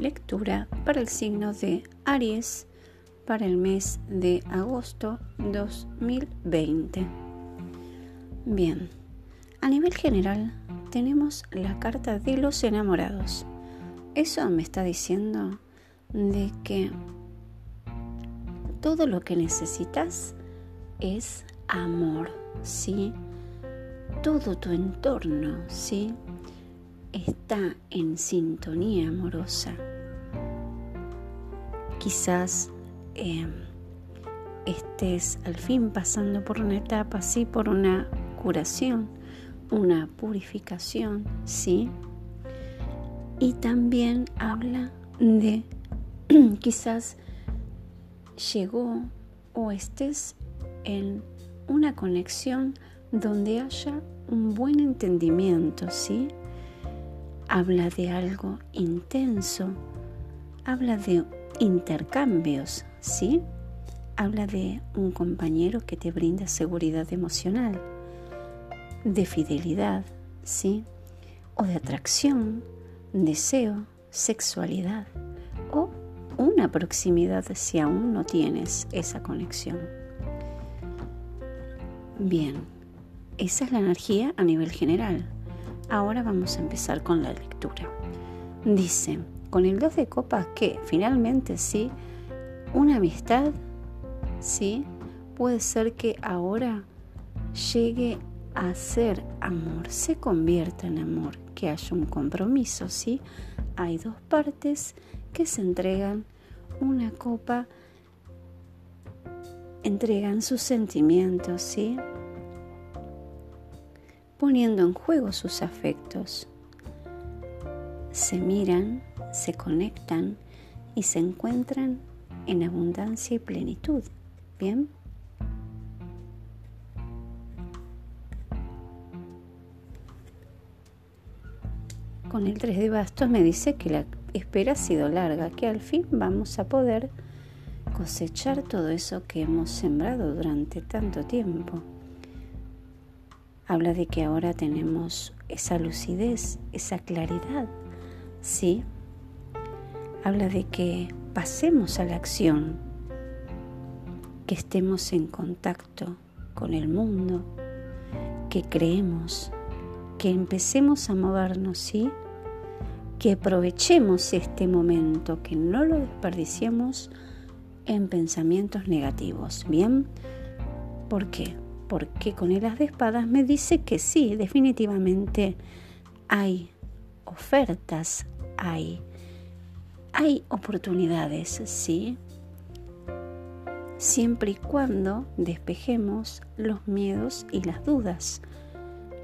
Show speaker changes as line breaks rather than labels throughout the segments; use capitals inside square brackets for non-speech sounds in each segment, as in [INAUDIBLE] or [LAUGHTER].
lectura para el signo de Aries para el mes de agosto 2020. Bien, a nivel general tenemos la carta de los enamorados. Eso me está diciendo de que todo lo que necesitas es amor, ¿sí? Todo tu entorno, ¿sí? Está en sintonía amorosa. Quizás eh, estés al fin pasando por una etapa, sí, por una curación, una purificación, sí. Y también habla de [CLEARS THROAT] quizás llegó o estés en una conexión donde haya un buen entendimiento, ¿sí? Habla de algo intenso, habla de intercambios, ¿sí? Habla de un compañero que te brinda seguridad emocional, de fidelidad, ¿sí? O de atracción, deseo, sexualidad o una proximidad si aún no tienes esa conexión. Bien, esa es la energía a nivel general. Ahora vamos a empezar con la lectura. Dice, con el 2 de copas que finalmente sí, una amistad, sí, puede ser que ahora llegue a ser amor, se convierta en amor, que haya un compromiso, sí. Hay dos partes que se entregan una copa, entregan sus sentimientos, ¿sí? Poniendo en juego sus afectos. Se miran, se conectan y se encuentran en abundancia y plenitud. ¿Bien? Con el 3 de bastos me dice que la espera ha sido larga, que al fin vamos a poder cosechar todo eso que hemos sembrado durante tanto tiempo. Habla de que ahora tenemos esa lucidez, esa claridad, ¿sí? Habla de que pasemos a la acción, que estemos en contacto con el mundo, que creemos, que empecemos a movernos, ¿sí? que aprovechemos este momento, que no lo desperdiciemos en pensamientos negativos. ¿Bien? ¿Por qué? Porque con el as de espadas me dice que sí, definitivamente hay ofertas, hay, hay oportunidades, ¿sí? Siempre y cuando despejemos los miedos y las dudas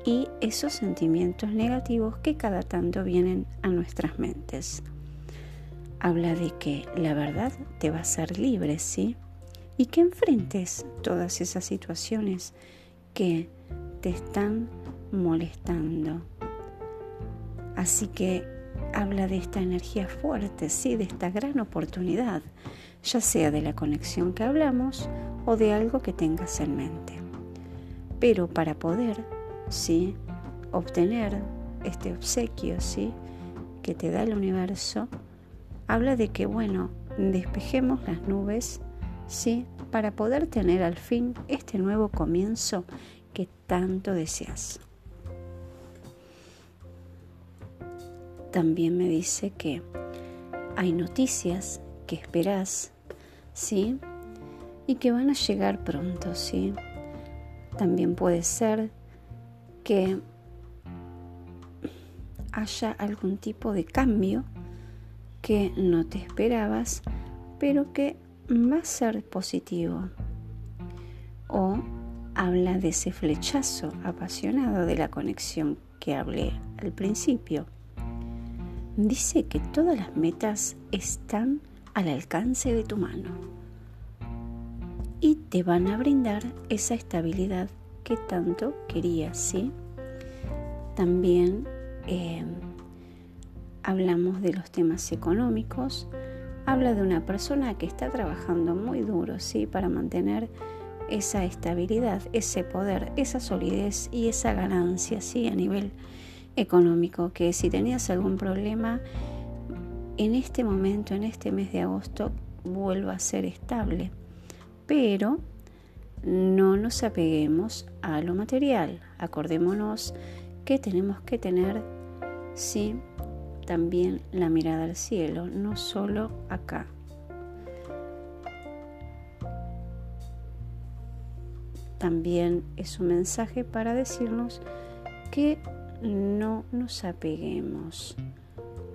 y esos sentimientos negativos que cada tanto vienen a nuestras mentes. Habla de que la verdad te va a hacer libre, ¿sí? Y que enfrentes todas esas situaciones que te están molestando. Así que habla de esta energía fuerte, sí, de esta gran oportunidad, ya sea de la conexión que hablamos o de algo que tengas en mente. Pero para poder ¿sí? obtener este obsequio ¿sí? que te da el universo, habla de que, bueno, despejemos las nubes ¿sí? para poder tener al fin este nuevo comienzo que tanto deseas. También me dice que hay noticias que esperas, ¿sí? Y que van a llegar pronto, ¿sí? También puede ser que haya algún tipo de cambio que no te esperabas, pero que va a ser positivo. O habla de ese flechazo apasionado de la conexión que hablé al principio. Dice que todas las metas están al alcance de tu mano y te van a brindar esa estabilidad que tanto quería, ¿sí? También eh, hablamos de los temas económicos. Habla de una persona que está trabajando muy duro, ¿sí? Para mantener esa estabilidad, ese poder, esa solidez y esa ganancia, ¿sí? A nivel económico, que si tenías algún problema, en este momento, en este mes de agosto, vuelva a ser estable. Pero no nos apeguemos a lo material. Acordémonos que tenemos que tener, sí, también la mirada al cielo, no solo acá. También es un mensaje para decirnos que no nos apeguemos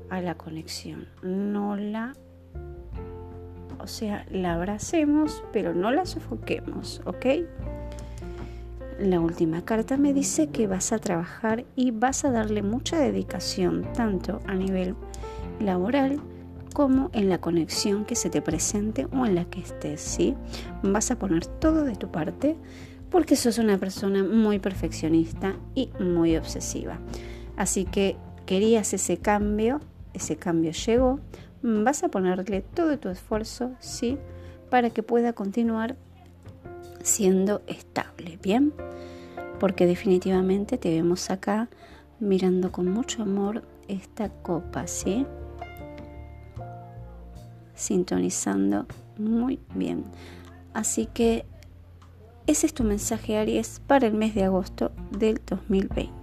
a la conexión, no la, o sea, la abracemos, pero no la sofoquemos, ¿ok? La última carta me dice que vas a trabajar y vas a darle mucha dedicación, tanto a nivel laboral como en la conexión que se te presente o en la que estés, ¿sí? Vas a poner todo de tu parte porque sos una persona muy perfeccionista y muy obsesiva. Así que querías ese cambio, ese cambio llegó, vas a ponerle todo tu esfuerzo, ¿sí? Para que pueda continuar siendo estable, ¿bien? Porque definitivamente te vemos acá mirando con mucho amor esta copa, ¿sí? Sintonizando muy bien. Así que ese es tu mensaje, Aries, para el mes de agosto del 2020.